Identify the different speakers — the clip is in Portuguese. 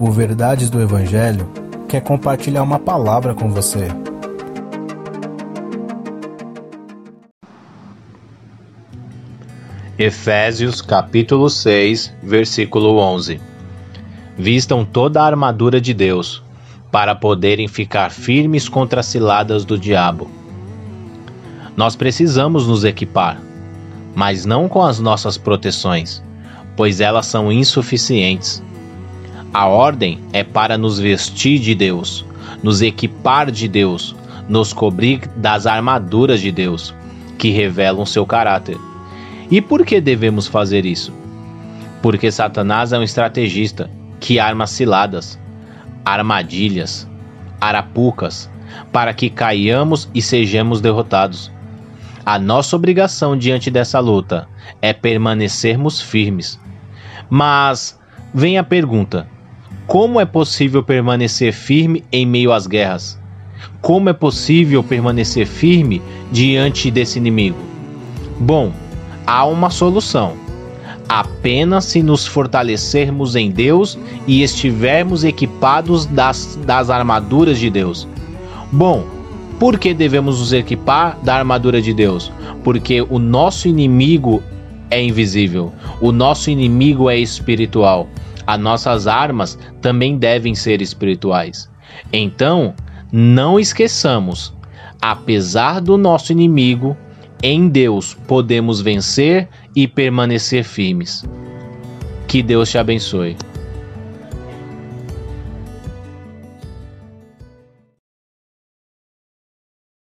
Speaker 1: o Verdades do Evangelho, quer compartilhar uma palavra com você.
Speaker 2: Efésios capítulo 6, versículo 11. Vistam toda a armadura de Deus, para poderem ficar firmes contra as ciladas do diabo. Nós precisamos nos equipar, mas não com as nossas proteções, pois elas são insuficientes. A ordem é para nos vestir de Deus, nos equipar de Deus, nos cobrir das armaduras de Deus, que revelam seu caráter. E por que devemos fazer isso? Porque Satanás é um estrategista que arma ciladas, armadilhas, arapucas, para que caiamos e sejamos derrotados. A nossa obrigação diante dessa luta é permanecermos firmes. Mas vem a pergunta: como é possível permanecer firme em meio às guerras? Como é possível permanecer firme diante desse inimigo? Bom, há uma solução. Apenas se nos fortalecermos em Deus e estivermos equipados das, das armaduras de Deus. Bom, por que devemos nos equipar da armadura de Deus? Porque o nosso inimigo é invisível, o nosso inimigo é espiritual. As nossas armas também devem ser espirituais. Então, não esqueçamos, apesar do nosso inimigo, em Deus podemos vencer e permanecer firmes. Que Deus te abençoe.